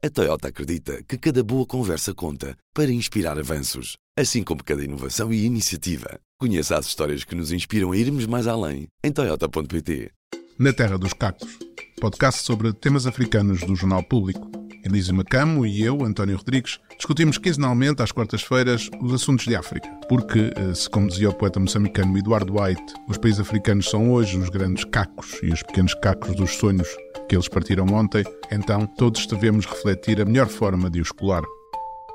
A Toyota acredita que cada boa conversa conta para inspirar avanços, assim como cada inovação e iniciativa. Conheça as histórias que nos inspiram a irmos mais além em Toyota.pt. Na Terra dos Cacos, podcast sobre temas africanos do Jornal Público. Elise Macamo e eu, António Rodrigues, discutimos quinzenalmente às quartas-feiras os assuntos de África. Porque, eh, se como dizia o poeta moçambicano Eduardo White, os países africanos são hoje os grandes cacos e os pequenos cacos dos sonhos que eles partiram ontem, então todos devemos refletir a melhor forma de os colar.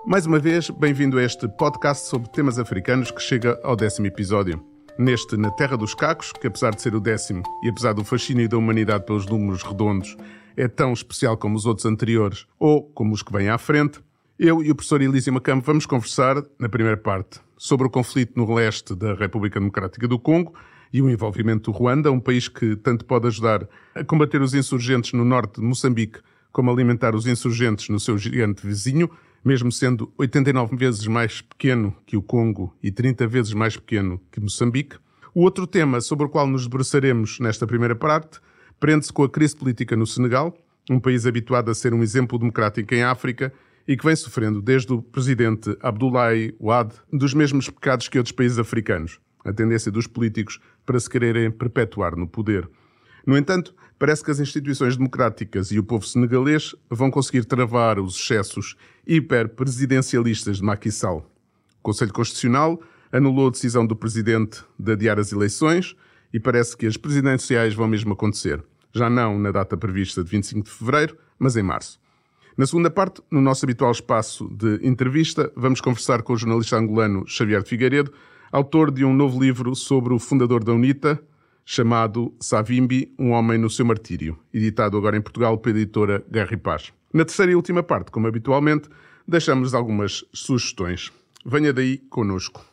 Mais uma vez, bem-vindo a este podcast sobre temas africanos que chega ao décimo episódio. Neste Na Terra dos Cacos, que apesar de ser o décimo e apesar do fascínio da humanidade pelos números redondos, é tão especial como os outros anteriores ou como os que vêm à frente, eu e o professor Elísio Macampo vamos conversar, na primeira parte, sobre o conflito no leste da República Democrática do Congo e o envolvimento do Ruanda, um país que tanto pode ajudar a combater os insurgentes no norte de Moçambique, como alimentar os insurgentes no seu gigante vizinho, mesmo sendo 89 vezes mais pequeno que o Congo e 30 vezes mais pequeno que Moçambique. O outro tema sobre o qual nos debruçaremos nesta primeira parte prende-se com a crise política no Senegal, um país habituado a ser um exemplo democrático em África e que vem sofrendo desde o presidente Abdoulaye Wade dos mesmos pecados que outros países africanos a tendência dos políticos para se quererem perpetuar no poder. No entanto, parece que as instituições democráticas e o povo senegalês vão conseguir travar os excessos hiperpresidencialistas de Macky Sall. O Conselho Constitucional anulou a decisão do presidente de adiar as eleições e parece que as presidenciais vão mesmo acontecer. Já não na data prevista de 25 de fevereiro, mas em março. Na segunda parte, no nosso habitual espaço de entrevista, vamos conversar com o jornalista angolano Xavier de Figueiredo autor de um novo livro sobre o fundador da UNITA, chamado Savimbi, um homem no seu martírio, editado agora em Portugal pela editora Guerra e Paz. Na terceira e última parte, como habitualmente, deixamos algumas sugestões. Venha daí conosco.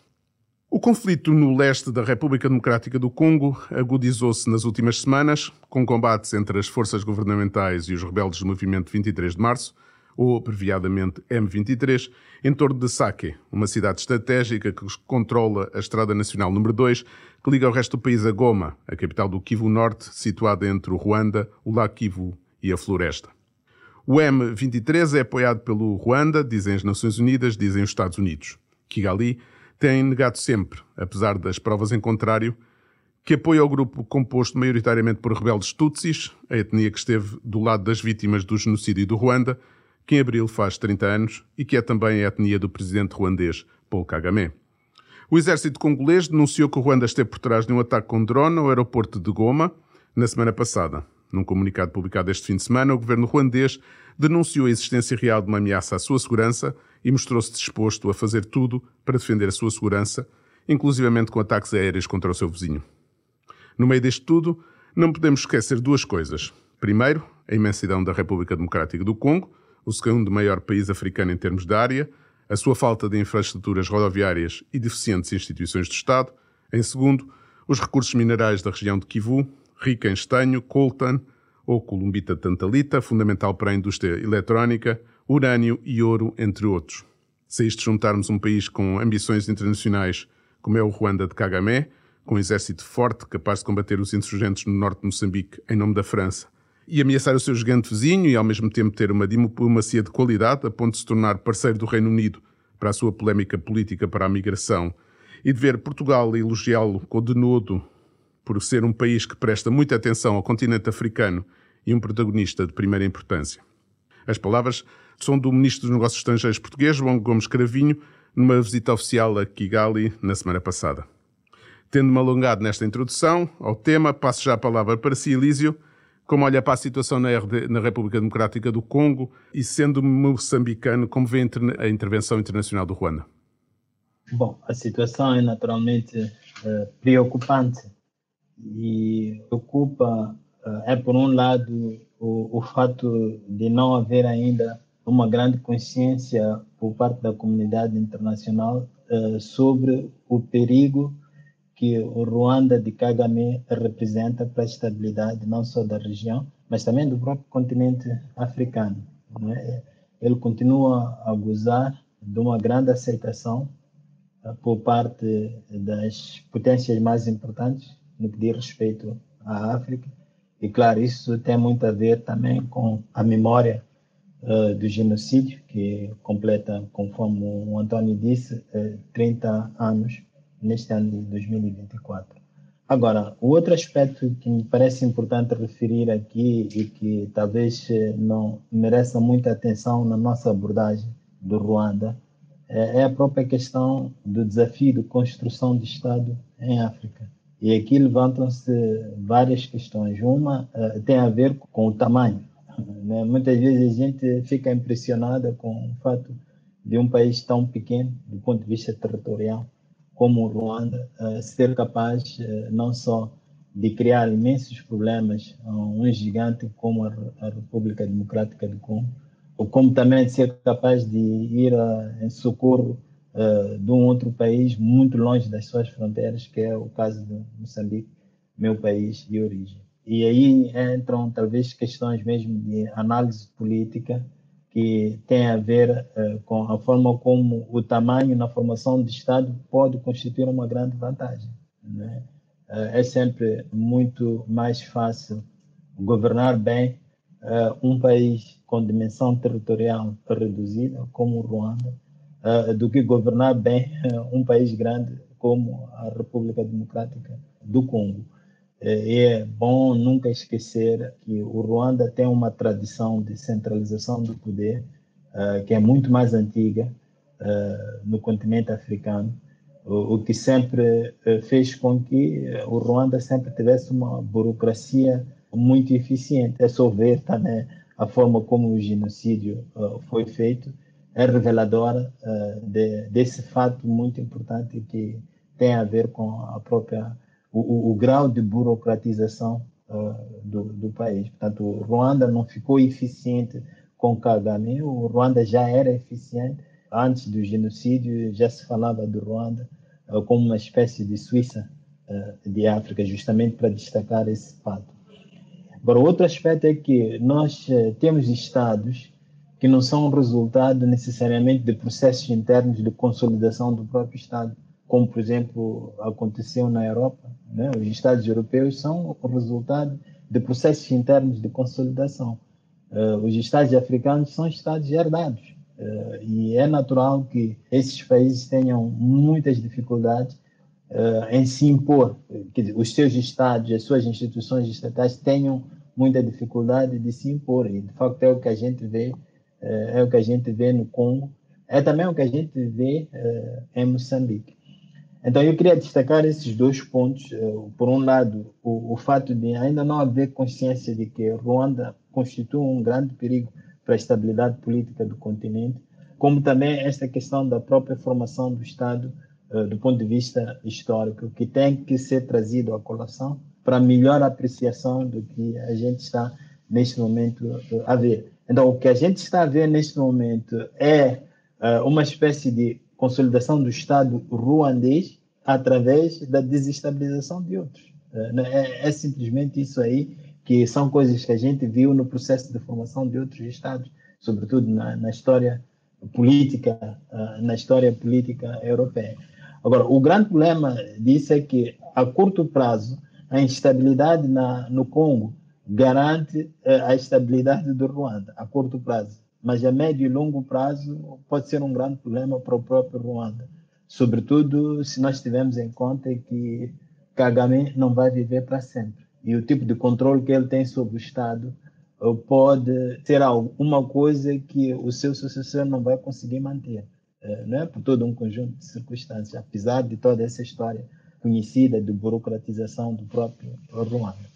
O conflito no leste da República Democrática do Congo agudizou-se nas últimas semanas, com combates entre as forças governamentais e os rebeldes do movimento 23 de março, ou abreviadamente M23, em torno de Sake, uma cidade estratégica que controla a Estrada Nacional número 2, que liga o resto do país a Goma, a capital do Kivu Norte, situada entre o Ruanda, o Lago Kivu e a Floresta. O M23 é apoiado pelo Ruanda, dizem as Nações Unidas, dizem os Estados Unidos. Kigali tem negado sempre, apesar das provas em contrário, que apoia o grupo composto maioritariamente por rebeldes Tutsis, a etnia que esteve do lado das vítimas do genocídio do Ruanda, que em abril faz 30 anos e que é também a etnia do presidente ruandês Paul Kagame. O exército congolês denunciou que o Ruanda esteve por trás de um ataque com drone ao aeroporto de Goma na semana passada. Num comunicado publicado este fim de semana, o governo ruandês denunciou a existência real de uma ameaça à sua segurança e mostrou-se disposto a fazer tudo para defender a sua segurança, inclusivamente com ataques aéreos contra o seu vizinho. No meio deste tudo, não podemos esquecer duas coisas. Primeiro, a imensidão da República Democrática do Congo, o segundo maior país africano em termos de área, a sua falta de infraestruturas rodoviárias e deficientes instituições de Estado. Em segundo, os recursos minerais da região de Kivu, rica em estanho, coltan ou columbita tantalita, fundamental para a indústria eletrónica, urânio e ouro, entre outros. Se isto juntarmos um país com ambições internacionais como é o Ruanda de Kagame, com um exército forte capaz de combater os insurgentes no norte de Moçambique em nome da França, e ameaçar o seu gigante vizinho e ao mesmo tempo ter uma diplomacia de qualidade a ponto de se tornar parceiro do Reino Unido para a sua polémica política para a migração e de ver Portugal elogiá-lo com denodo por ser um país que presta muita atenção ao continente africano e um protagonista de primeira importância. As palavras são do Ministro dos Negócios Estrangeiros português, João Gomes Cravinho, numa visita oficial a Kigali na semana passada. Tendo-me alongado nesta introdução ao tema, passo já a palavra para si, Elísio, como olha para a situação na, RD, na República Democrática do Congo e, sendo moçambicano, como vê a intervenção internacional do Ruanda? Bom, a situação é naturalmente uh, preocupante e preocupa, uh, é por um lado, o, o fato de não haver ainda uma grande consciência por parte da comunidade internacional uh, sobre o perigo que o Ruanda de Kagame representa para a estabilidade não só da região, mas também do próprio continente africano. Né? Ele continua a gozar de uma grande aceitação eh, por parte das potências mais importantes no que diz respeito à África. E, claro, isso tem muito a ver também com a memória uh, do genocídio, que completa, conforme o Antônio disse, uh, 30 anos neste ano de 2024. Agora, o outro aspecto que me parece importante referir aqui e que talvez não mereça muita atenção na nossa abordagem do Ruanda é, a própria questão do desafio de construção de Estado em África. E aqui levantam-se várias questões. Uma tem a ver com o tamanho. Né? Muitas vezes a gente fica impressionada com o fato de um país tão pequeno, do ponto de vista territorial, como o Ruanda, uh, ser capaz uh, não só de criar imensos problemas a um gigante como a, República Democrática do Congo, como também ser capaz de ir a, em socorro de um outro país muito longe das suas fronteiras, que é o caso de Moçambique, meu país de origem. E aí entram talvez questões mesmo de análise política que tem a ver uh, com a forma como o tamanho na formação de Estado pode constituir uma grande vantagem. Né? Uh, é sempre muito mais fácil governar bem uh, um país com dimensão territorial reduzida, como o Ruanda, do que governar bem um país grande como a República Democrática do Congo. E é bom nunca esquecer que o Ruanda tem uma tradição de centralização do poder que é muito mais antiga no continente africano, o, que sempre fez com que o Ruanda sempre tivesse uma burocracia muito eficiente. É só ver também a forma como o genocídio uh, foi feito, é reveladora uh, de, desse fato muito importante que tem a ver com a própria o, o, grau de burocratização uh, do, do, país. Portanto, Ruanda não ficou eficiente com Kagame, o Ruanda já era eficiente antes do genocídio, já se falava do Ruanda como uma espécie de Suíça de África, justamente para destacar esse fato. Agora, outro aspecto é que nós temos estados que não são resultado necessariamente de processos internos de consolidação do próprio Estado, como, por exemplo, aconteceu na Europa. Né? Os Estados europeus são o resultado de processos internos de consolidação. Uh, os Estados africanos são Estados herdados. Uh, e é natural que esses países tenham muitas dificuldades uh, em se impor, que os seus estados, as suas instituições estatais tenham muita dificuldade de se impor. E, de facto, é o que a gente vê, é o que a gente vê no Congo, é também o que a gente vê em Moçambique. Então, eu queria destacar esses dois pontos. por um lado, o, o fato de ainda não haver consciência de que Ruanda constitui um grande perigo para a estabilidade política do continente, como também esta questão da própria formação do Estado eh, do ponto de vista histórico, que tem que ser trazido à colação para melhor apreciação do que a gente está neste momento eh, a ver. Então, o que a gente está a ver neste momento é uma espécie de consolidação do Estado ruandês através da desestabilização de outros. Uh, é, é, simplesmente isso aí, que são coisas que a gente viu no processo de formação de outros Estados, sobretudo na, na história política, uh, na história política europeia. Agora, o grande problema disso é que, a curto prazo, a instabilidade na, no Congo garante eh, a estabilidade do Ruanda, a curto prazo. Mas a médio e longo prazo pode ser um grande problema para o próprio Ruanda. Sobretudo se nós tivermos em conta que Kagame não vai viver para sempre. E o tipo de controle que ele tem sobre o Estado eh, pode ser alguma coisa que o seu sucessor não vai conseguir manter né, por todo um conjunto de circunstâncias, apesar de toda essa história conhecida de burocratização do próprio Ruanda.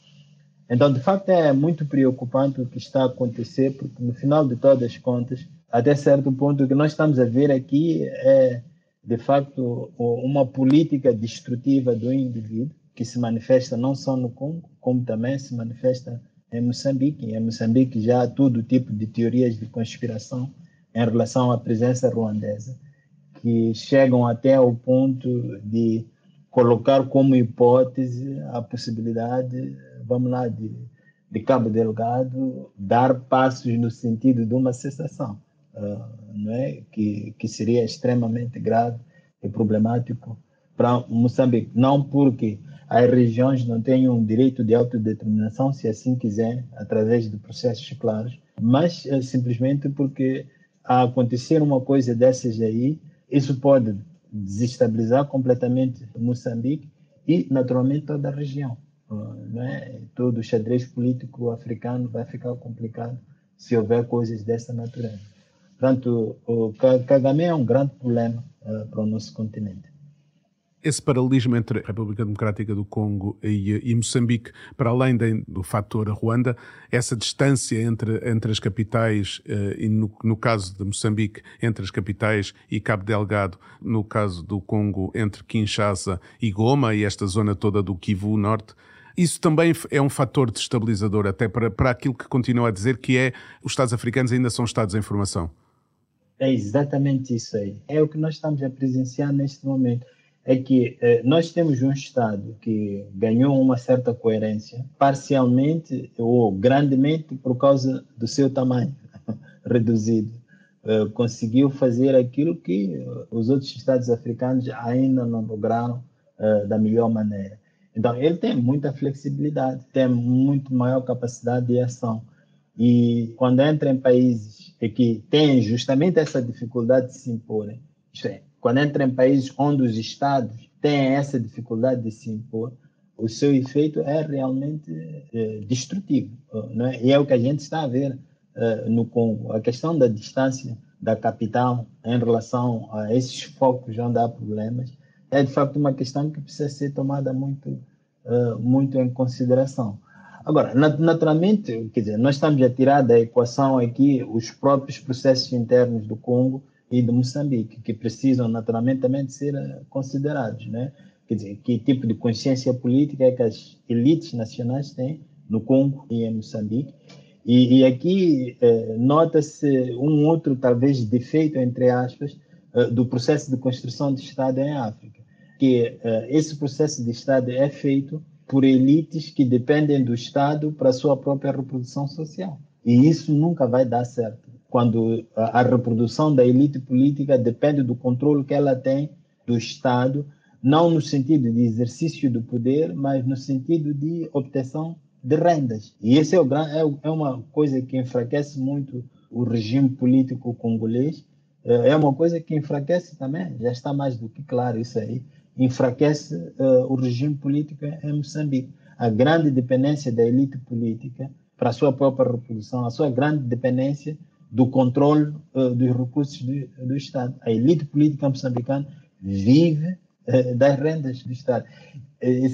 Então, de facto, é muito preocupante o que está a acontecer, porque no final de todas as contas, até certo ponto, o que nós estamos a ver aqui é, de facto, uma política destrutiva do indivíduo, que se manifesta não só no Congo, como também se manifesta em Moçambique. Em Moçambique já há todo tipo de teorias de conspiração em relação à presença ruandesa, que chegam até ao ponto de colocar como hipótese a possibilidade, vamos lá, de, de Cabo Delgado dar passos no sentido de uma cessação, uh, não é? que, que seria extremamente grave e problemático para Moçambique. Não porque as regiões não tenham direito de autodeterminação, se assim quiser, através de processos claros, mas é simplesmente porque a acontecer uma coisa dessas aí, isso pode desestabilizar completamente Moçambique e, naturalmente, toda a região. Né? Todo o xadrez político africano vai ficar complicado se houver coisas dessa natureza. Portanto, o Kagame é um grande problema uh, para o nosso continente esse paralelismo entre a República Democrática do Congo e, e Moçambique, para além de, do fator Ruanda, essa distância entre, entre as capitais, uh, e no, no, caso de Moçambique, entre as capitais e Cabo Delgado, no caso do Congo, entre Kinshasa e Goma, e esta zona toda do Kivu Norte, isso também é um fator destabilizador, até para, para aquilo que continua a dizer, que é os Estados africanos ainda são Estados em formação. É exatamente isso aí. É o que nós estamos a presenciar neste momento é que eh, nós temos um Estado que ganhou uma certa coerência, parcialmente ou grandemente por causa do seu tamanho reduzido. Eh, conseguiu fazer aquilo que eh, os outros Estados africanos ainda não lograram eh, da melhor maneira. Então, ele tem muita flexibilidade, tem muito maior capacidade de ação. E quando entra em países que têm justamente essa dificuldade de se imporem, isto é, quando entra em países onde os Estados têm essa dificuldade de se impor, o seu efeito é realmente é, destrutivo. Né? E é o que a gente está a ver é, no Congo. A questão da distância da capital em relação a esses focos onde há problemas é de facto uma questão que precisa ser tomada muito, é, muito em consideração. Agora, naturalmente, quer dizer, nós estamos a tirar da equação aqui os próprios processos internos do Congo e de Moçambique, que precisam naturalmente também de ser eh, considerados, né? Quer dizer, que tipo de consciência política é que as elites nacionais têm no Congo e em Moçambique. E, e aqui eh, nota-se um outro, talvez, defeito, entre aspas, eh, do processo de construção de Estado em África, que eh, esse processo de Estado é feito por elites que dependem do Estado para a sua própria reprodução social. E isso nunca vai dar certo quando a, reprodução da elite política depende do controle que ela tem do Estado, não no sentido de exercício do poder, mas no sentido de obtenção de rendas. E isso é, o, é, é uma coisa que enfraquece muito o regime político congolês. É, é uma coisa que enfraquece também, já está mais do que claro isso aí, enfraquece uh, o regime político em Moçambique. A grande dependência da elite política para a sua própria reprodução, a sua grande dependência do controle uh, dos recursos do, do, Estado. A elite política moçambicana vive uh, das rendas do Estado.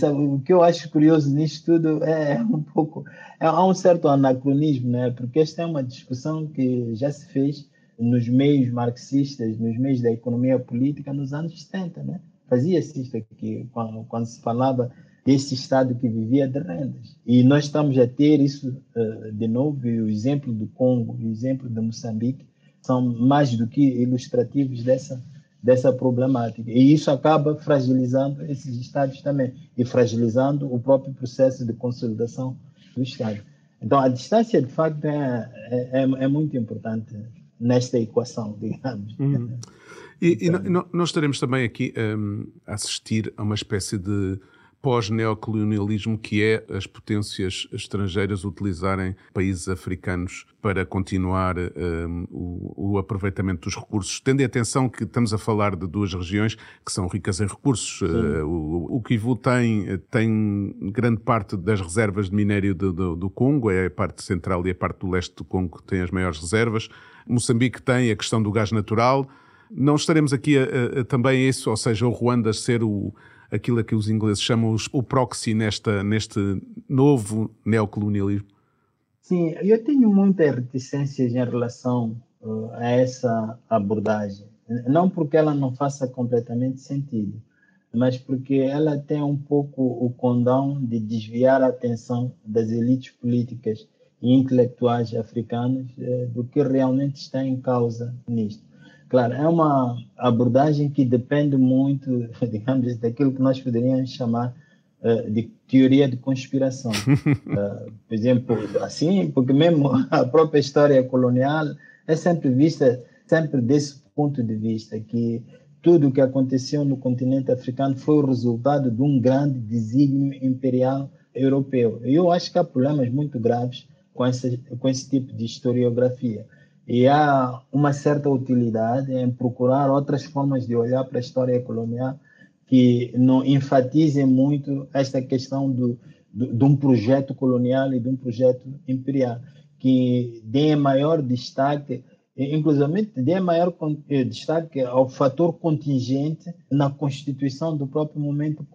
Sabe, o que eu acho curioso nisto tudo é, é um pouco. É, há um certo anacronismo, né? porque esta é uma discussão que já se fez nos meios marxistas, nos meios da economia política nos anos 70. Né? Fazia-se isto aqui, quando, quando se falava desse Estado que vivia de rendas. E nós estamos a ter isso uh, de novo, e o exemplo do Congo e o exemplo de Moçambique são mais do que ilustrativos dessa, dessa problemática. E isso acaba fragilizando esses Estados também, e fragilizando o próprio processo de consolidação do Estado. Então, a distância, de facto, é, é, é, é muito importante nesta equação, digamos. Uhum. E, então, e, nós estaremos também aqui um, a assistir a uma espécie de pós-neocolonialismo que é as potências estrangeiras utilizarem países africanos para continuar um, o, o, aproveitamento dos recursos, tendo em atenção que estamos a falar de duas regiões que são ricas em recursos. Uh, o, o Kivu tem, tem grande parte das reservas de minério do, do, do Congo, é a parte central e a parte do leste do Congo que tem as maiores reservas. Moçambique tem a questão do gás natural. Não estaremos aqui a, a, a também isso, ou seja, o Ruanda ser o, aquilo a que os ingleses chamam o proxy nesta, neste novo neocolonialismo? Sim, eu tenho muitas reticências em relação uh, a essa abordagem. Não porque ela não faça completamente sentido, mas porque ela tem um pouco o condão de desviar a atenção das elites políticas e intelectuais africanas uh, do que realmente está em causa nisto. Claro, é uma abordagem que depende muito, digamos, daquilo que nós poderíamos chamar uh, de teoria de conspiração. uh, por exemplo, assim, porque mesmo a própria história colonial é sempre vista, sempre desse ponto de vista, que tudo o que aconteceu no continente africano foi o resultado de um grande desígnio imperial europeu. Eu acho que há problemas muito graves com esse, com esse tipo de historiografia. E há uma certa utilidade em procurar outras formas de olhar para a história colonial que não enfatizem muito esta questão do, do, de um projeto colonial e de um projeto imperial, que dê maior destaque, inclusive dê maior eh, destaque ao fator contingente na constituição do próprio momento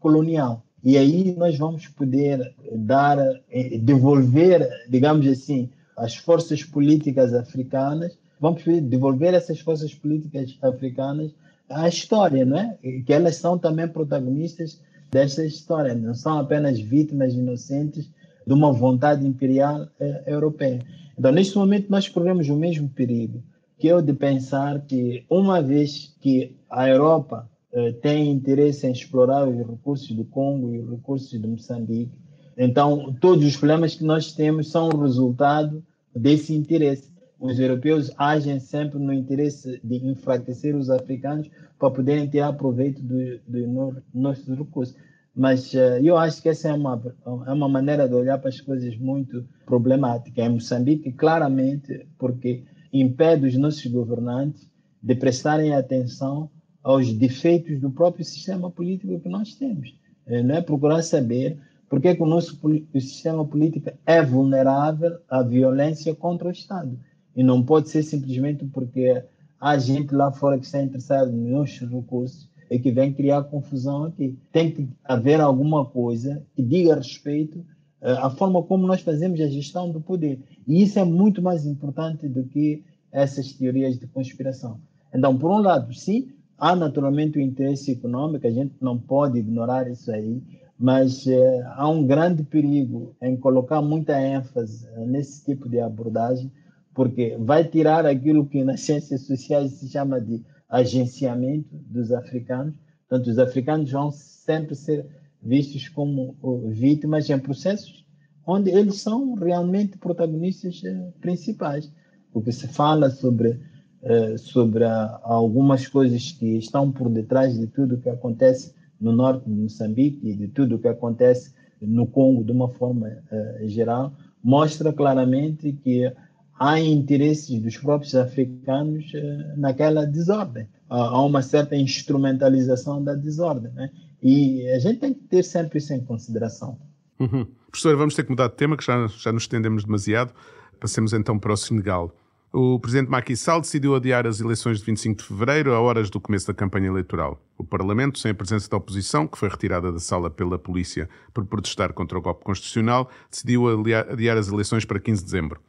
colonial. E aí nós vamos poder dar, eh, devolver, digamos assim, as forças políticas africanas, vamos devolver essas forças políticas africanas à história, não é? Que elas são também protagonistas desta história, não são apenas vítimas inocentes de uma vontade imperial eh, europeia. Então, neste momento, nós corremos o mesmo perigo, que é o de pensar que, uma vez que a Europa eh, tem interesse em explorar os recursos do Congo e os recursos de Moçambique. Então, todos os problemas que nós temos são resultado desse interesse. Os europeus agem sempre no interesse de enfraquecer os africanos para poderem tirar proveito dos do nossos recursos. Mas uh, eu acho que essa é uma, é uma maneira de olhar para as coisas muito problemática. Em Moçambique, claramente, porque impede os nossos governantes de prestarem atenção aos defeitos do próprio sistema político que nós temos. É, não é procurar saber por que, que o nosso o sistema político é vulnerável à violência contra o Estado. E não pode ser simplesmente porque há gente lá fora que está interessada nos nossos recursos e que vem criar confusão aqui. Tem que haver alguma coisa que diga respeito eh, à forma como nós fazemos a gestão do poder. E isso é muito mais importante do que essas teorias de conspiração. Então, por um lado, sim, Há naturalmente o interesse econômico, a gente não pode ignorar isso aí, mas eh, há um grande perigo em colocar muita ênfase nesse tipo de abordagem, porque vai tirar aquilo que nas ciências sociais se chama de agenciamento dos africanos. Portanto, os africanos vão sempre ser vistos como vítimas em processos onde eles são realmente protagonistas eh, principais. Porque se fala sobre eh, sobre algumas coisas que estão por detrás de tudo que acontece no norte de Moçambique e de tudo que acontece no Congo de uma forma uh, geral, mostra claramente que há interesses dos próprios africanos uh, naquela desordem. há uma certa instrumentalização da desordem. Né? E a gente tem que ter sempre isso em consideração. Uhum. Professor, vamos ter que mudar de tema, que já, já nos estendemos demasiado. Passemos então para o Senegal. O presidente Macky Sall decidiu adiar as eleições de 25 de fevereiro a horas do começo da campanha eleitoral. O Parlamento, sem a presença da oposição, que foi retirada da sala pela polícia por protestar contra o golpe constitucional, decidiu adiar as eleições para 15 de dezembro.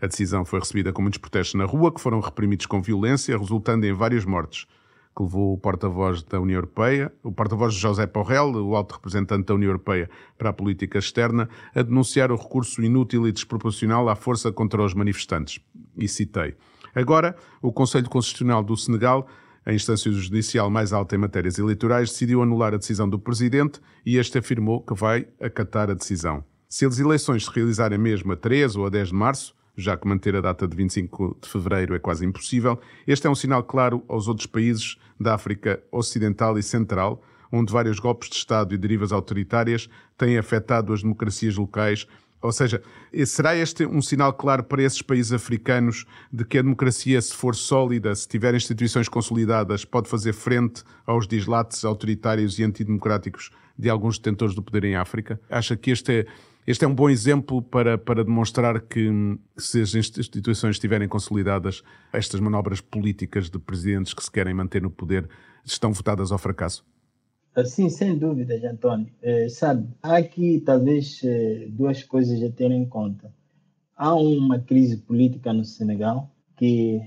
A decisão foi recebida com muitos protestos na rua, que foram reprimidos com violência, resultando em várias mortes que levou o porta-voz da União Europeia, o porta-voz José Porrel, o alto representante da União Europeia para a política externa, a denunciar o recurso inútil e desproporcional à força contra os manifestantes. E citei. Agora, o Conselho Constitucional do Senegal, a instância judicial mais alta em matérias eleitorais, decidiu anular a decisão do Presidente e este afirmou que vai acatar a decisão. Se as eleições se realizarem mesmo a 3 ou a 10 de março, já que manter a data de 25 de fevereiro é quase impossível, este é um sinal claro aos outros países da África Ocidental e Central, onde vários golpes de Estado e derivas autoritárias têm afetado as democracias locais. Ou seja, será este um sinal claro para esses países africanos de que a democracia, se for sólida, se tiver instituições consolidadas, pode fazer frente aos dislates autoritários e antidemocráticos de alguns detentores do poder em África? Acha que este é este é um bom exemplo para, para demonstrar que, se as instituições estiverem consolidadas, estas manobras políticas de presidentes que se querem manter no poder estão votadas ao fracasso? Sim, sem dúvida, António. É, sabe, há aqui talvez é, duas coisas a ter em conta. Há uma crise política no Senegal que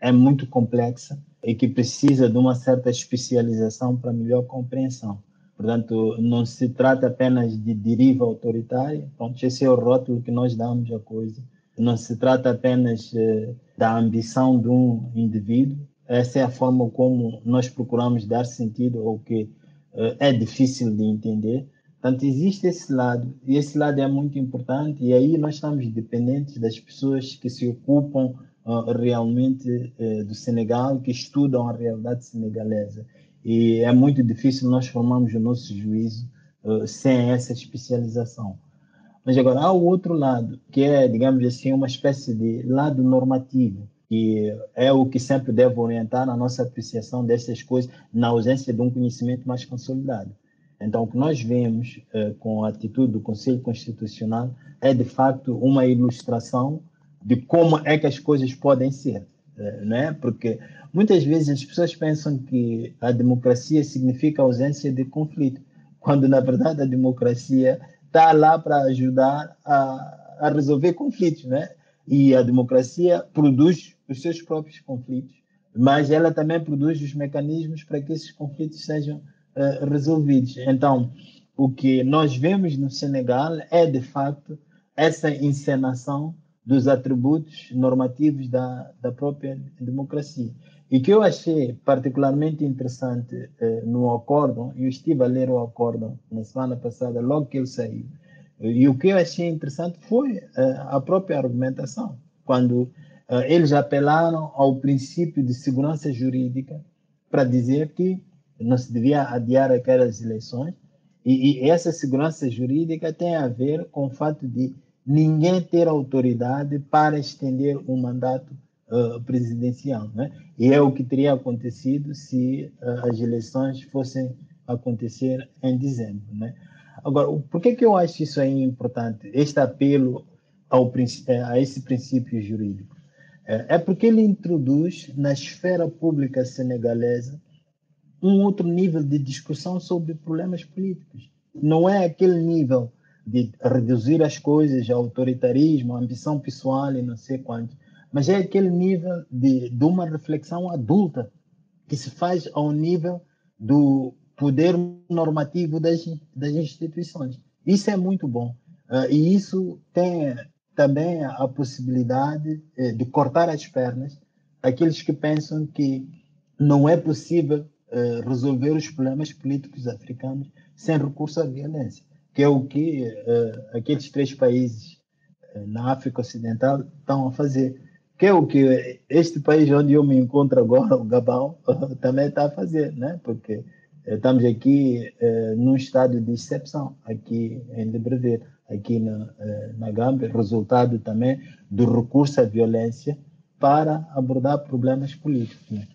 é muito complexa e que precisa de uma certa especialização para melhor compreensão. Portanto, não se trata apenas de deriva autoritária, pronto, esse é o rótulo que nós damos à coisa. Não se trata apenas eh, da ambição de um indivíduo, essa é a forma como nós procuramos dar sentido ao que eh, é difícil de entender. Portanto, existe esse lado, e esse lado é muito importante, e aí nós estamos dependentes das pessoas que se ocupam uh, realmente uh, do Senegal, que estudam a realidade senegalesa e é muito difícil nós formarmos o nosso juízo uh, sem essa especialização. Mas agora há o outro lado, que é, digamos assim, uma espécie de lado normativo, que é o que sempre deve orientar a nossa apreciação dessas coisas na ausência de um conhecimento mais consolidado. Então, o que nós vemos eh, com a atitude do Conselho Constitucional é, de facto, uma ilustração de como é que as coisas podem ser, né? Porque muitas vezes as pessoas pensam que a democracia significa ausência de conflito, quando na verdade a democracia está lá para ajudar a, a resolver conflitos, né? E a democracia produz os seus próprios conflitos, mas ela também produz os mecanismos para que esses conflitos sejam uh, resolvidos. Então, o que nós vemos no Senegal é, de facto, essa encenação dos atributos normativos da, da própria democracia. E que eu achei particularmente interessante eh, no acórdão, eu estive a ler o acórdão na semana passada, logo que ele saiu, e o que eu achei interessante foi eh, a própria argumentação, quando eh, eles apelaram ao princípio de segurança jurídica para dizer que não se devia adiar aquelas eleições, e, e essa segurança jurídica tem a ver com o fato de ninguém ter autoridade para estender um mandato uh, presidencial. Né? E é o que teria acontecido se uh, as eleições fossem acontecer em dezembro. Né? Agora, por que, que eu acho isso aí importante, este apelo ao, eh, a esse princípio jurídico? É porque ele introduz na esfera pública senegalesa um outro nível de discussão sobre problemas políticos. Não é aquele nível de reduzir as coisas, autoritarismo, ambição pessoal e não sei quanto, mas é aquele nível de, de uma reflexão adulta que se faz ao nível do poder normativo das, das instituições. Isso é muito bom. Uh, e isso tem também a possibilidade eh, de cortar as pernas aqueles que pensam que não é possível eh, resolver os problemas políticos africanos sem recurso à violência que é o que uh, aqueles três países uh, na África Ocidental estão a fazer, que é o que este país onde eu me encontro agora, o Gabão, também está a fazer, né? Porque estamos aqui num estado de exceção, aqui em Libreville, aqui na, na Gâmbia, resultado também do recurso à violência para abordar problemas políticos. Né?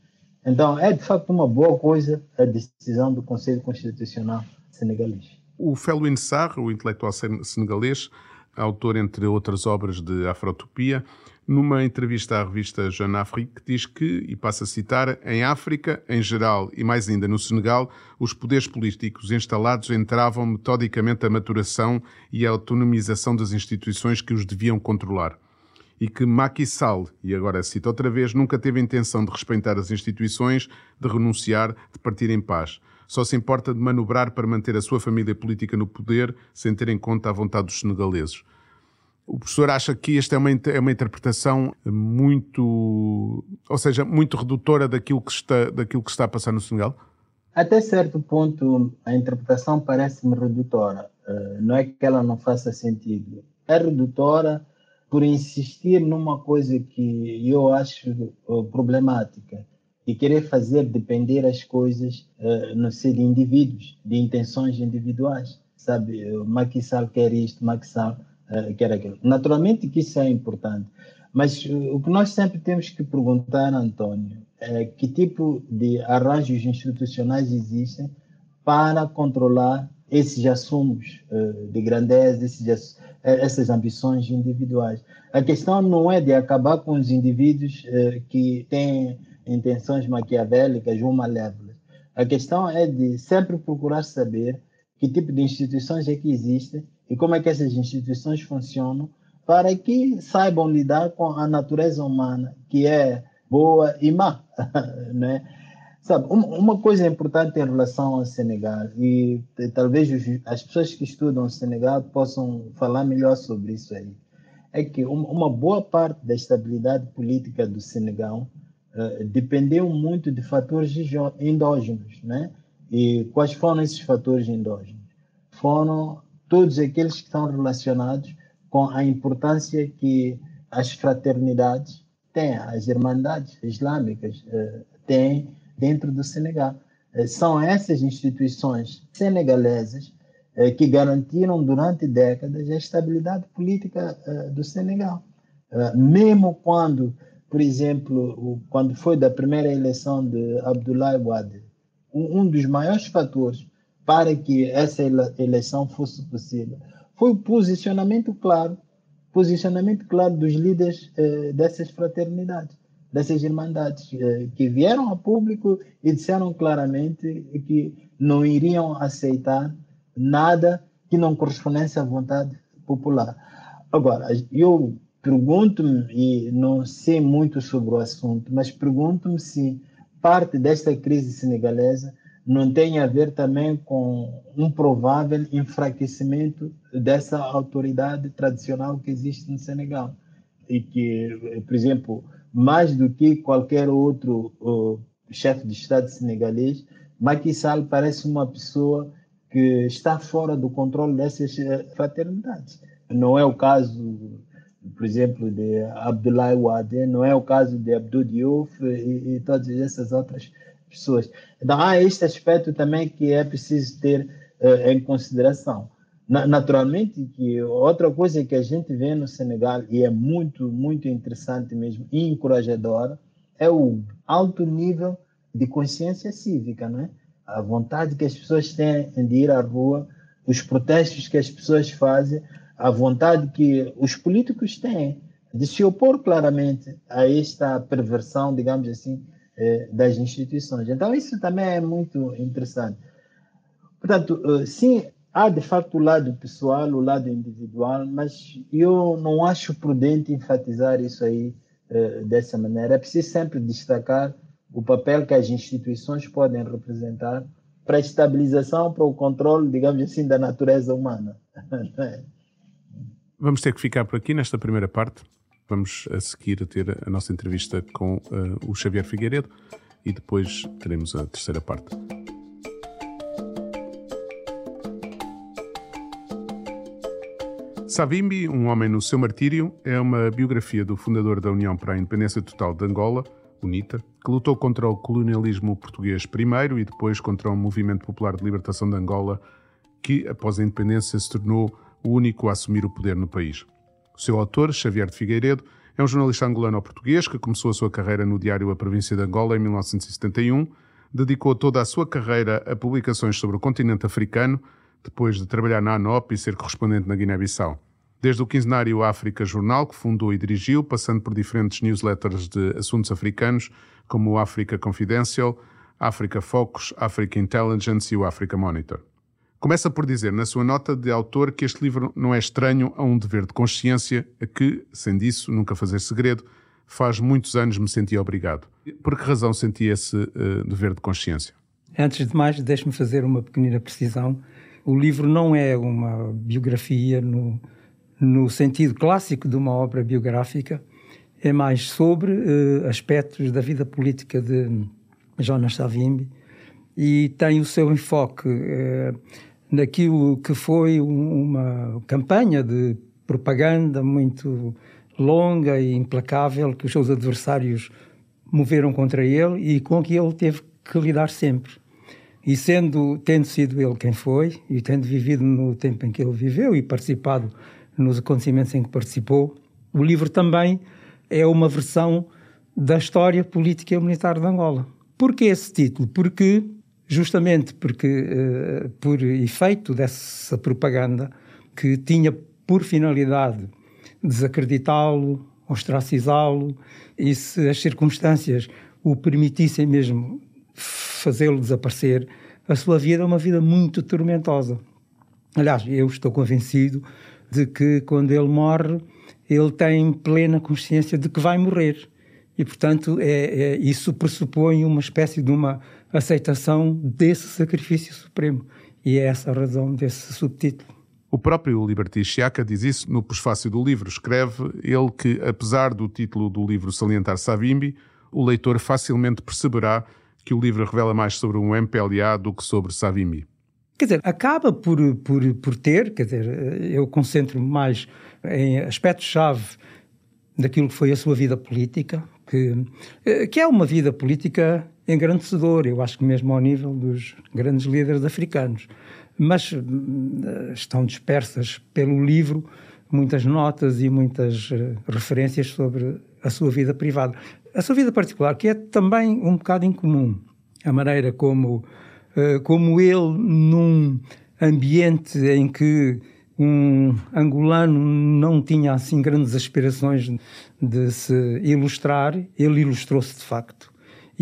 Então, é de facto uma boa coisa a decisão do Conselho Constitucional senegalês. O Felwin Sarr, o intelectual senegalês, autor, entre outras obras, de Afrotopia, numa entrevista à revista Jeune Afrique, diz que, e passa a citar, em África, em geral, e mais ainda no Senegal, os poderes políticos instalados entravam metodicamente a maturação e a autonomização das instituições que os deviam controlar. E que Macky Sall, e agora cito outra vez, nunca teve a intenção de respeitar as instituições, de renunciar, de partir em paz só se importa de manobrar para manter a sua família política no poder sem ter em conta a vontade dos senegaleses. O professor acha que esta é uma, é uma interpretação muito, ou seja, muito redutora daquilo que, está, daquilo que está a passar no Senegal? Até certo ponto, a interpretação parece-me redutora. Eh, não é que ela não faça sentido. É redutora por insistir numa coisa que eu acho eh, problemática, e querer fazer depender as coisas uh, no ser de indivíduos, de intenções individuais. Sabe, Macky Sall quer isto, Sall uh, quer aquilo. Naturalmente que isso é importante, mas uh, o que nós sempre temos que perguntar, Antônio, é que tipo de arranjos institucionais existem para controlar esses assumos de grandeza, esses, essas ambições individuais. A questão não é de acabar com os indivíduos que têm intenções maquiavélicas ou malévolas. A questão é de sempre procurar saber que tipo de instituições é que existem e como é que essas instituições funcionam para que saibam lidar com a natureza humana, que é boa e má, né? Sabe, uma coisa importante em relação ao Senegal, e talvez as pessoas que estudam o Senegal possam falar melhor sobre isso aí, é que uma boa parte da estabilidade política do Senegal uh, dependeu muito de fatores endógenos, né? E quais foram esses fatores endógenos? Foram todos aqueles que estão relacionados com a importância que as fraternidades têm, as irmandades islâmicas uh, têm dentro do Senegal. Uh, são essas instituições senegalesas eh, que garantiram durante décadas a estabilidade política eh, do Senegal. Eh, mesmo quando, por exemplo, quando foi da primeira eleição de Abdoulaye Wade, um dos maiores fatores para que essa eleição fosse possível foi o posicionamento claro, posicionamento claro dos líderes dessas fraternidades, dessas irmandades, que vieram a público e disseram claramente que não iriam aceitar nada que não correspondesse à vontade popular. Agora, eu pergunto-me, e não sei muito sobre o assunto, mas pergunto-me se parte desta crise senegalesa não tem a ver também com um provável enfraquecimento dessa autoridade tradicional que existe no Senegal. E que, por exemplo, mais do que qualquer outro uh, chefe de Estado senegalês, Macky Sall parece uma pessoa que está fora do controle dessas eh, fraternidades. Não é o caso, por exemplo, de Abdoulaye Wade, não é o caso de Abdou Diouf e, e todas essas outras pessoas. Então, há este aspecto também que é preciso ter uh, em consideração. Na, naturalmente, que outra coisa que a gente vê no Senegal, e é muito, muito interessante mesmo, e encorajadora, é o alto nível de consciência cívica, não é? a vontade que as pessoas têm de ir à rua, os protestos que as pessoas fazem, a vontade que os políticos têm de se opor claramente a esta perversão, digamos assim, eh, das instituições. Então, isso também é muito interessante. Portanto, eh, sim, há de facto o lado pessoal, o lado individual, mas eu não acho prudente enfatizar isso aí eh, dessa maneira. É preciso sempre destacar o papel que as instituições podem representar para a estabilização, para o controle, digamos assim, da natureza humana. Vamos ter que ficar por aqui nesta primeira parte. Vamos a seguir a ter a nossa entrevista com uh, o Xavier Figueiredo e depois teremos a terceira parte. Savimbi, Um Homem no Seu Martírio, é uma biografia do fundador da União para a Independência Total de Angola, UNITA, que lutou contra o colonialismo português primeiro e depois contra o Movimento Popular de Libertação de Angola, que, após a independência, se tornou o único a assumir o poder no país. O seu autor, Xavier de Figueiredo, é um jornalista angolano-português que começou a sua carreira no diário A Província de Angola em 1971, dedicou toda a sua carreira a publicações sobre o continente africano, depois de trabalhar na ANOP e ser correspondente na Guiné-Bissau desde o quinzenário África Jornal, que fundou e dirigiu, passando por diferentes newsletters de assuntos africanos, como o Africa Confidential, Africa Focus, Africa Intelligence e o Africa Monitor. Começa por dizer na sua nota de autor que este livro não é estranho a um dever de consciência, a que, sem disso nunca fazer segredo, faz muitos anos me senti obrigado. Por que razão senti esse uh, dever de consciência? Antes de mais, deixe-me fazer uma pequenina precisão. O livro não é uma biografia no, no sentido clássico de uma obra biográfica, é mais sobre uh, aspectos da vida política de Jonas Savimbi e tem o seu enfoque uh, naquilo que foi uma campanha de propaganda muito longa e implacável que os seus adversários moveram contra ele e com que ele teve que lidar sempre. E sendo, tendo sido ele quem foi e tendo vivido no tempo em que ele viveu e participado nos acontecimentos em que participou. O livro também é uma versão da história política e militar de Angola. Por que esse título? Porque, justamente porque, uh, por efeito dessa propaganda, que tinha por finalidade desacreditá-lo, ostracizá-lo, e se as circunstâncias o permitissem mesmo fazê-lo desaparecer, a sua vida é uma vida muito tormentosa. Aliás, eu estou convencido de que quando ele morre, ele tem plena consciência de que vai morrer. E, portanto, é, é, isso pressupõe uma espécie de uma aceitação desse sacrifício supremo. E é essa a razão desse subtítulo. O próprio Liberty Chiaca diz isso no prefácio do livro. Escreve ele que, apesar do título do livro salientar Savimbi, o leitor facilmente perceberá que o livro revela mais sobre um MPLA do que sobre Savimbi. Quer dizer, acaba por, por, por ter, quer dizer, eu concentro-me mais em aspectos-chave daquilo que foi a sua vida política, que, que é uma vida política engrandecedor, eu acho que mesmo ao nível dos grandes líderes africanos. Mas uh, estão dispersas pelo livro muitas notas e muitas uh, referências sobre a sua vida privada. A sua vida particular, que é também um bocado incomum. A maneira como, uh, como ele, num ambiente em que um angolano não tinha assim grandes aspirações de se ilustrar, ele ilustrou-se de facto.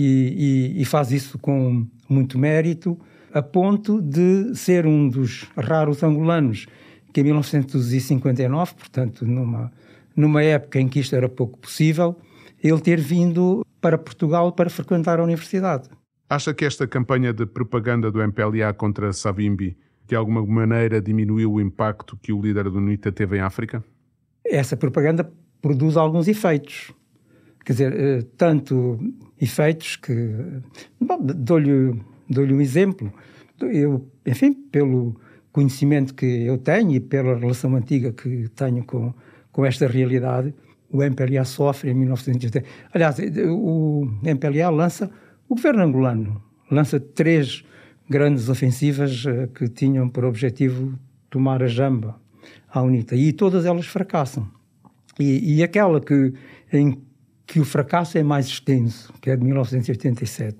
E, e, e, faz isso com muito mérito, a ponto de ser um dos raros angolanos que em 1959, portanto, numa, numa época em que isto era pouco possível, ele ter vindo para Portugal para frequentar a universidade. Acha que esta campanha de propaganda do MPLA contra Savimbi de alguma maneira diminuiu o impacto que o líder do UNITA teve em África? Essa propaganda produz alguns efeitos. Quer dizer, eh, tanto efeitos que. Dou-lhe dou um exemplo. Eu, enfim, pelo conhecimento que eu tenho e pela relação antiga que tenho com, com esta realidade, o MPLA sofre em 1980. Aliás, o MPLA lança, o governo angolano lança três grandes ofensivas eh, que tinham por objetivo tomar a jamba à UNITA e todas elas fracassam. E, e aquela que, em que o fracasso é mais extenso, que é de 1987,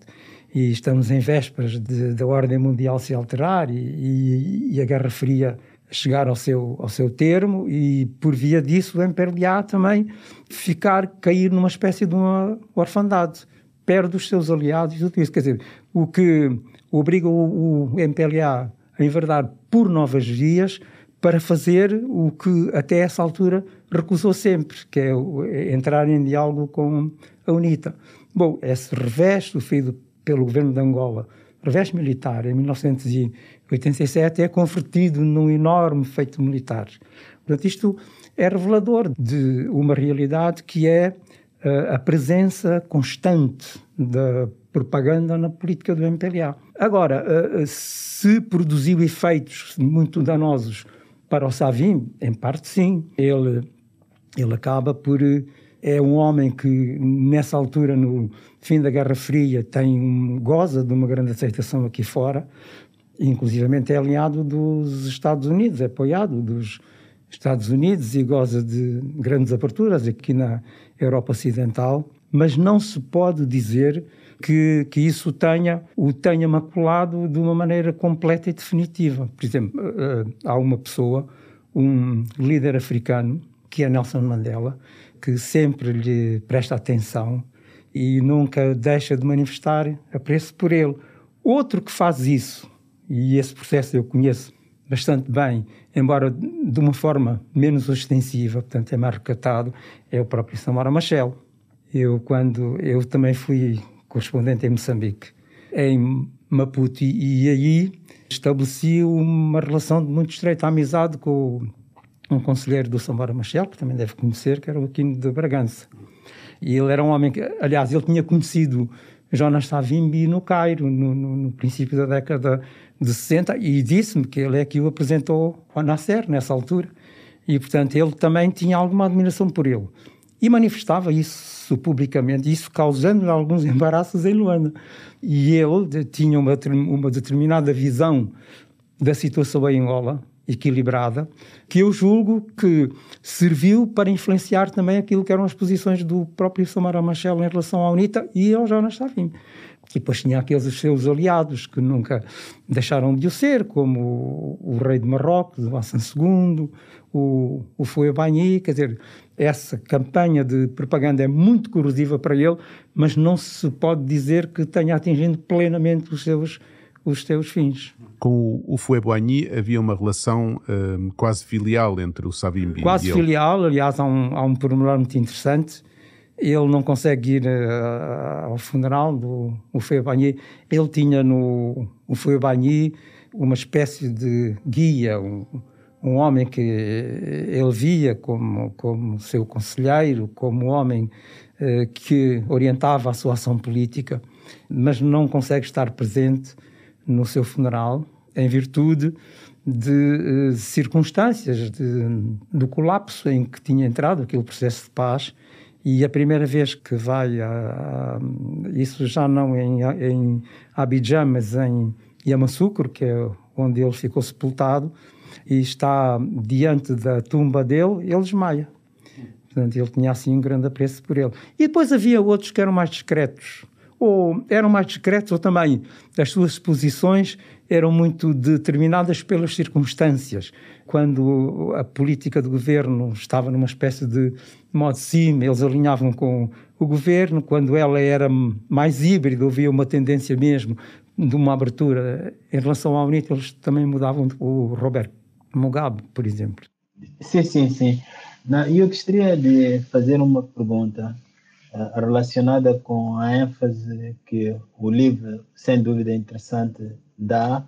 e estamos em vésperas da ordem mundial se alterar e, e, e, a Guerra Fria chegar ao seu, ao seu termo e por via disso o MPLA também ficar, cair numa espécie de uma orfandade, perde os seus aliados e tudo isso. Quer dizer, o que obriga o, o MPLA a enverdar por novas vias para fazer o que até essa altura recusou sempre, que é, é entrar em diálogo com a UNITA. Bom, esse revés sofrido pelo governo de Angola, revés militar, em 1987, é convertido num enorme feito militar. Portanto, isto é revelador de uma realidade que é uh, a presença constante da propaganda na política do MPLA. Agora, uh, se produziu efeitos muito danosos para o Savim, em parte sim. Ele, ele acaba por. É um homem que, nessa altura, no fim da Guerra Fria, tem goza de uma grande aceitação aqui fora, inclusivamente é aliado dos Estados Unidos, é apoiado dos Estados Unidos e goza de grandes aberturas aqui na Europa Ocidental, mas não se pode dizer que, que isso tenha, o tenha maculado de uma maneira completa e definitiva. Por exemplo, eh, eh, há uma pessoa, um líder africano, que é Nelson Mandela, que sempre lhe presta atenção e nunca deixa de manifestar apreço por ele. Outro que faz isso, e esse processo eu conheço bastante bem, embora de uma forma menos ostensiva, portanto é mais recatado, é o próprio Samora Machel. Eu, quando eu também fui correspondente em Moçambique, em Maputo, e, aí estabeleci uma relação de muito estreita amizade com um conselheiro do Samora Machel, que também deve conhecer, que era o Aquino de Bragança. E ele era um homem que, aliás, ele tinha conhecido Jonas Savimbi no Cairo, no, no, no princípio da década de 60, e disse-me que ele é que o apresentou ao Nasser, nessa altura. E, portanto, ele também tinha alguma admiração por ele. E manifestava isso publicamente, isso causando alguns embaraços em Luanda. E ele tinha uma, uma determinada visão da situação em Angola, equilibrada, que eu julgo que serviu para influenciar também aquilo que eram as posições do próprio Samara Machel em relação à UNITA e ao Jonas Savim. E depois tinha aqueles seus aliados que nunca deixaram de o ser, como o, o rei de Marrocos, o Hassan II, o, o Fouet quer dizer, essa campanha de propaganda é muito corrosiva para ele, mas não se pode dizer que tenha atingido plenamente os seus, os seus fins. Com o Fouet havia uma relação um, quase filial entre o Savimbi quase e. Quase filial, aliás, há um, há um pormenor muito interessante. Ele não consegue ir uh, ao funeral do Fouet Ele tinha no Fouet uma espécie de guia, um, um homem que ele via como, como seu conselheiro, como homem eh, que orientava a sua ação política, mas não consegue estar presente no seu funeral em virtude de eh, circunstâncias de, do colapso em que tinha entrado aquele processo de paz E a primeira vez que vai, a, a, isso já não em, em Abidjan, mas em Yamoussoukro, que é onde ele ficou sepultado, e está diante da tumba dele, ele desmaia. Portanto, ele tinha assim um grande apreço por ele. E depois havia outros que eram mais discretos, ou eram mais discretos, ou também as suas posições eram muito determinadas pelas circunstâncias. Quando a política do governo estava numa espécie de modo cima, eles alinhavam com o governo. Quando ela era mais híbrida, havia uma tendência mesmo de uma abertura em relação à UNITA, eles também mudavam o Roberto Mugabe, por exemplo. Sim, sim, sim. Eu gostaria de fazer uma pergunta relacionada com a ênfase que o livro, sem dúvida interessante, dá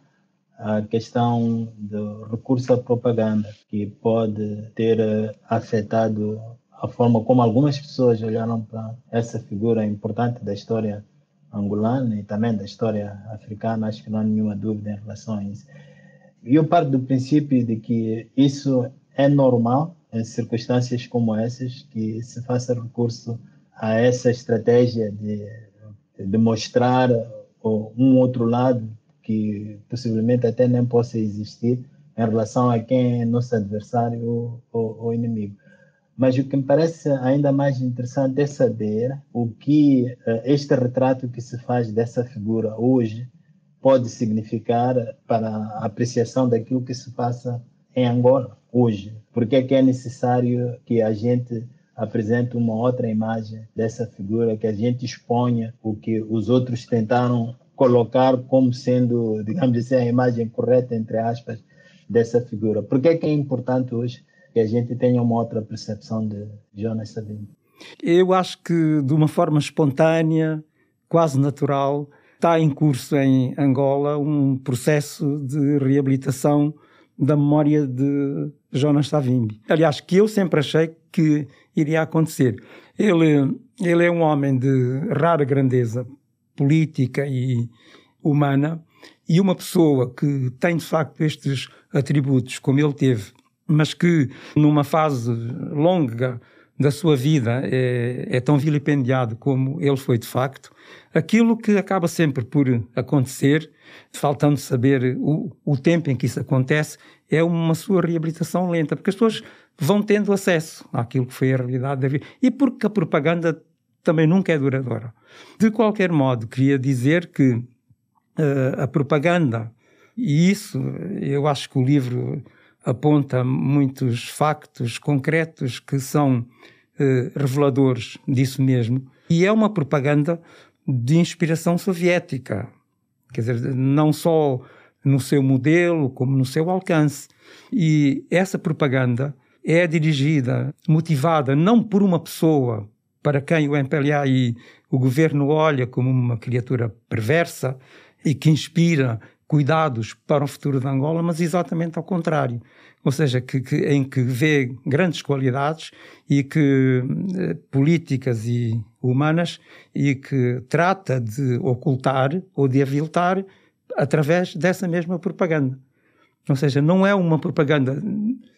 à questão do recurso à propaganda, que pode ter uh, afetado a forma como algumas pessoas olharam para essa figura importante da história angolana e também da história africana, acho que não há nenhuma dúvida em relação a isso. E eu parto do princípio de que isso é normal em circunstâncias como essas, que se faça recurso a essa estratégia de, de mostrar um outro lado que possivelmente até nem possa existir em relação a quem é nosso adversário ou, ou, ou inimigo. Mas o que me parece ainda mais interessante é saber o que uh, este retrato que se faz dessa figura hoje pode significar para a apreciação daquilo que se passa em Angola hoje. Porque é que é necessário que a gente apresente uma outra imagem dessa figura, que a gente exponha o que os outros tentaram colocar como sendo, digamos assim, a imagem correta, entre aspas, dessa figura. Por que é que é importante hoje que a gente tenha uma outra percepção de Jonas Savimbi. Eu acho que de uma forma espontânea, quase natural, está em curso em Angola um processo de reabilitação da memória de Jonas Savimbi. Aliás, que eu sempre achei que iria acontecer. Ele, ele é um homem de rara grandeza política e humana e uma pessoa que tem de facto estes atributos, como ele teve mas que numa fase longa da sua vida é, é, tão vilipendiado como ele foi de facto, aquilo que acaba sempre por acontecer, faltando saber o, o tempo em que isso acontece, é uma sua reabilitação lenta, porque as pessoas vão tendo acesso àquilo que foi a realidade da vida e porque a propaganda também nunca é duradoura. De qualquer modo, queria dizer que uh, a propaganda, e isso eu acho que o livro aponta muitos factos concretos que são eh, reveladores disso mesmo. E é uma propaganda de inspiração soviética, quer dizer, não só no seu modelo, como no seu alcance. E essa propaganda é dirigida, motivada não por uma pessoa para quem o MPLA e o governo olha como uma criatura perversa e que inspira cuidados para o futuro de Angola, mas exatamente ao contrário. Ou seja, que, que em que vê grandes qualidades e que eh, políticas e humanas e que trata de ocultar ou de aviltar através dessa mesma propaganda. Ou seja, não é uma propaganda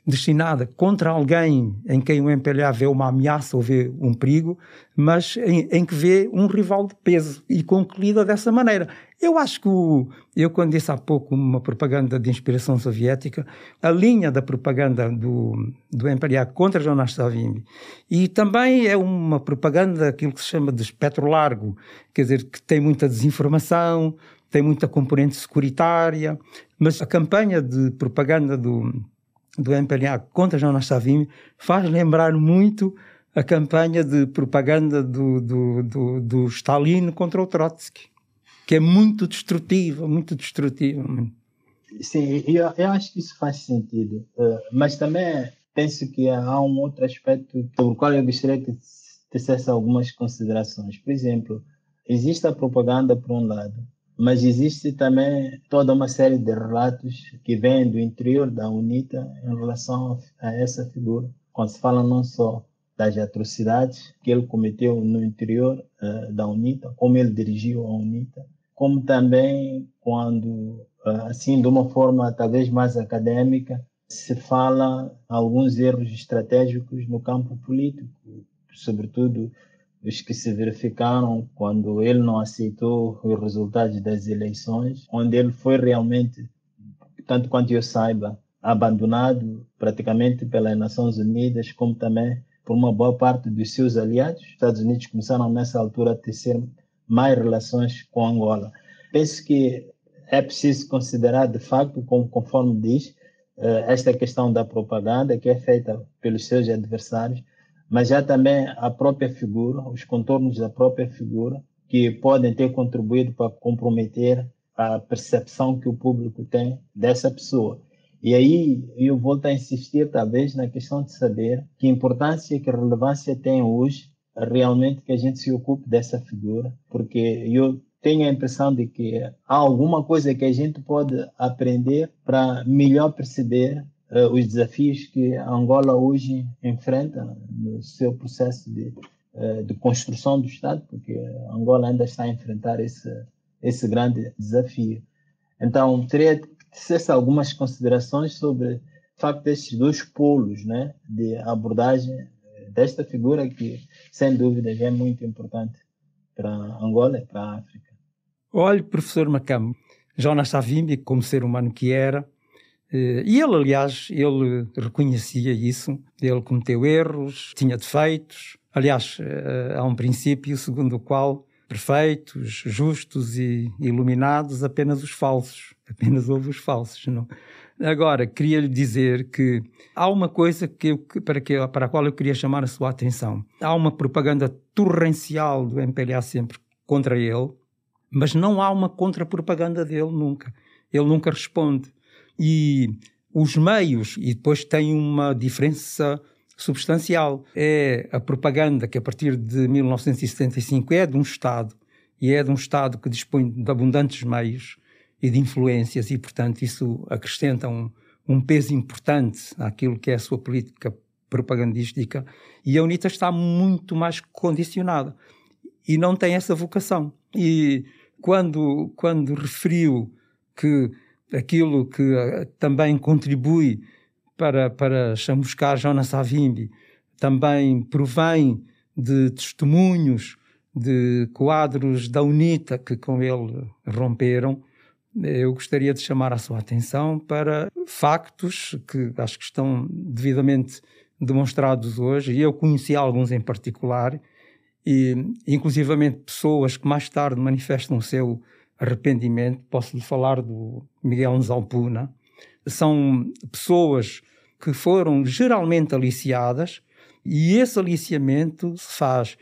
destinada contra alguém em quem o MPLA vê uma ameaça ou vê um perigo, mas em, em que vê um rival de peso e concluída dessa maneira. Eu acho que, o, eu quando disse há pouco uma propaganda de inspiração soviética, a linha da propaganda do, do MPLA contra Jonas Savimbi, e também é uma propaganda, aquilo que se chama de espectro largo, quer dizer, que tem muita desinformação, tem muita componente securitária, mas a campanha de propaganda do, do MPLA contra Jonas Savimbi faz lembrar muito a campanha de propaganda do, do, do, do Stalin contra o Trotsky, que é muito destrutiva, muito destrutiva. Sim, eu, eu acho que isso faz sentido, uh, mas também penso que há um outro aspecto sobre o qual eu gostaria que tecesse algumas considerações. Por exemplo, existe a propaganda por um lado, mas existe também toda uma série de relatos que vêm do interior da UNITA em relação a essa figura, quando se fala não só das atrocidades que ele cometeu no interior uh, da UNITA, como ele dirigiu a UNITA, como também quando, uh, assim, de uma forma talvez mais acadêmica, se fala alguns erros estratégicos no campo político, sobretudo os que se verificaram quando ele não aceitou os resultados das eleições, onde ele foi realmente, tanto quanto eu saiba, abandonado praticamente pelas Nações Unidas, como também por uma boa parte dos seus aliados. Os Estados Unidos começaram nessa altura a tecer mais relações com Angola. Penso que é preciso considerar, de facto, como, conforme diz, eh, esta questão da propaganda que é feita pelos seus adversários, mas já também a própria figura, os contornos da própria figura, que podem ter contribuído para comprometer a percepção que o público tem dessa pessoa. E aí eu volto a insistir, talvez, na questão de saber que importância, que relevância tem hoje realmente que a gente se ocupe dessa figura, porque eu tenho a impressão de que há alguma coisa que a gente pode aprender para melhor perceber os desafios que a Angola hoje enfrenta no seu processo de, uh, de construção do Estado, porque a Angola ainda está a enfrentar esse, esse grande desafio. Então, teria dissesse algumas considerações sobre o facto desses dois polos né, de abordagem eh, desta figura que, sem dúvida, é muito importante para Angola e para a África. Olhe, professor Macamo, Jonas Savimbi, como ser humano que era, eh, e ele, aliás, ele reconhecia isso, ele cometeu erros, tinha defeitos. Aliás, eh, há um princípio segundo o qual perfeitos, justos e iluminados, apenas os falsos. Apenas houve os falsos. Não? Agora, queria lhe dizer que há uma coisa que eu, para, que, para a qual eu queria chamar a sua atenção. Há uma propaganda torrencial do MPLA sempre contra ele, mas não há uma contra-propaganda dele nunca. Ele nunca responde. E os meios, e depois tem uma diferença substancial. É a propaganda que, a partir de 1975, é de um Estado, e é de um Estado que dispõe de abundantes meios e de influências, e, portanto, isso acrescenta um, um peso importante àquilo que é a sua política propagandística. E a UNITA está muito mais condicionada e não tem essa vocação. E quando, quando referiu que aquilo que uh, também contribui para, para chamuscar Jonas Savimbi também provém de testemunhos de quadros da UNITA que com ele romperam. Eu gostaria de chamar a sua atenção para factos que acho que estão devidamente demonstrados hoje, e eu conheci alguns em particular, e inclusivamente pessoas que mais tarde manifestam o seu arrependimento. Posso lhe falar do Miguel Nzalpuna, são pessoas que foram geralmente aliciadas e esse aliciamento se faz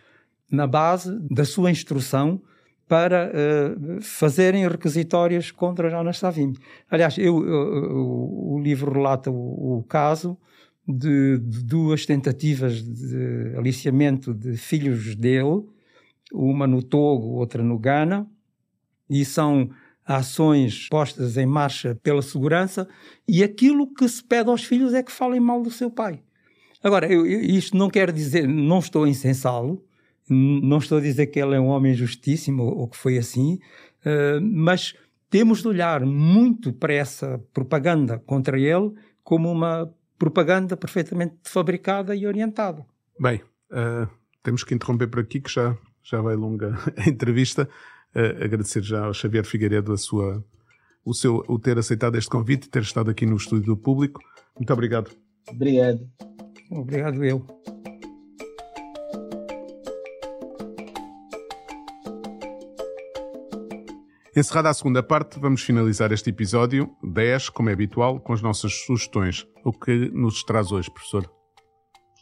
na base da sua instrução para uh, fazerem requisitórias contra Jonas Savimbi. Aliás, eu, eu, o livro relata o, o caso de, de, duas tentativas de aliciamento de filhos dele, uma no Togo, outra no Ghana, e são ações postas em marcha pela segurança e aquilo que se pede aos filhos é que falem mal do seu pai. Agora, eu, isto não quer dizer, não estou a insensá-lo, não estou a dizer que ele é um homem justíssimo ou, ou que foi assim, uh, mas temos de olhar muito para essa propaganda contra ele como uma propaganda perfeitamente fabricada e orientada. Bem, uh, temos que interromper por aqui, que já, já vai longa a entrevista uh, agradecer já ao Xavier Figueiredo a sua, o, seu, o ter aceitado este convite e ter estado aqui no estúdio do público. Muito obrigado. Obrigado. Obrigado eu. Encerrada a segunda parte, vamos finalizar este episódio 10, como é habitual, com as nossas sugestões. O que nos traz hoje, professor?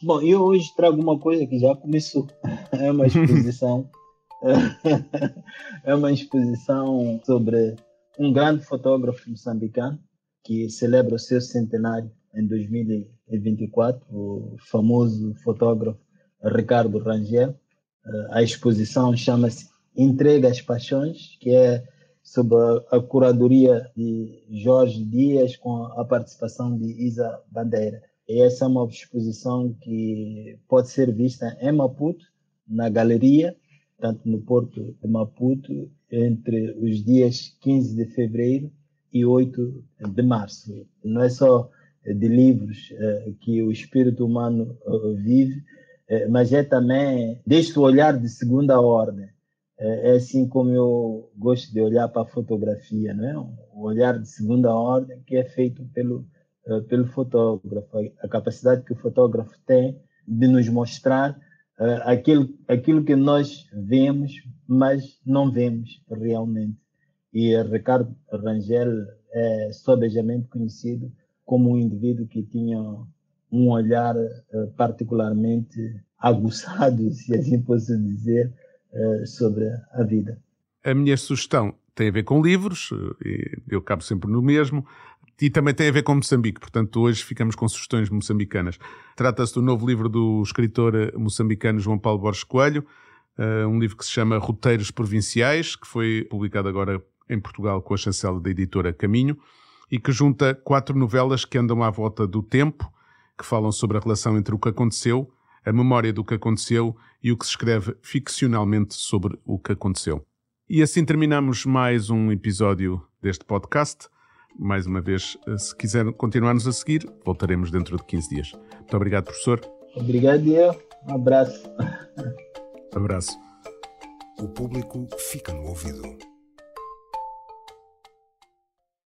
Bom, eu hoje trago uma coisa que já começou. É uma exposição é uma exposição sobre um grande fotógrafo moçambicano que celebra o seu centenário em 2024, o famoso fotógrafo Ricardo Rangel. Eh, a exposição chama-se Entrega às Paixões, que é sob a, curadoria de Jorge Dias com a participação de Isa Bandeira. E essa é uma exposição que pode ser vista em Maputo, na galeria, tanto no porto de Maputo, entre os dias 15 de fevereiro e 8 de março. Não é só de livros eh, que o espírito humano eh, vive, é, mas é também deste olhar de segunda ordem. É, é, assim como eu gosto de olhar para a fotografia, não é? Um olhar de segunda ordem que é feito pelo, uh, pelo fotógrafo, a capacidade que o fotógrafo tem de nos mostrar uh, aquilo, aquilo que nós vemos, mas não vemos realmente. E Ricardo Rangel é sobejamente conhecido como um indivíduo que tinha um olhar particularmente aguçado, se assim posso dizer, sobre a vida. A minha sugestão tem a ver com livros, eu cabo sempre no mesmo, e também tem a ver com Moçambique, portanto hoje ficamos com sugestões moçambicanas. Trata-se do novo livro do escritor moçambicano João Paulo Borges Coelho, uh, um livro que se chama Roteiros Provinciais, que foi publicado agora em Portugal com a chancela da editora Caminho, e que junta quatro novelas que andam à volta do tempo, que falam sobre a relação entre o que aconteceu, a memória do que aconteceu e o que se escreve ficcionalmente sobre o que aconteceu. E assim terminamos mais um episódio deste podcast. Mais uma vez, se quiser continuar-nos a seguir, voltaremos dentro de 15 dias. Muito obrigado, professor. Obrigado, eu. Um abraço. Abraço. O público fica no ouvido.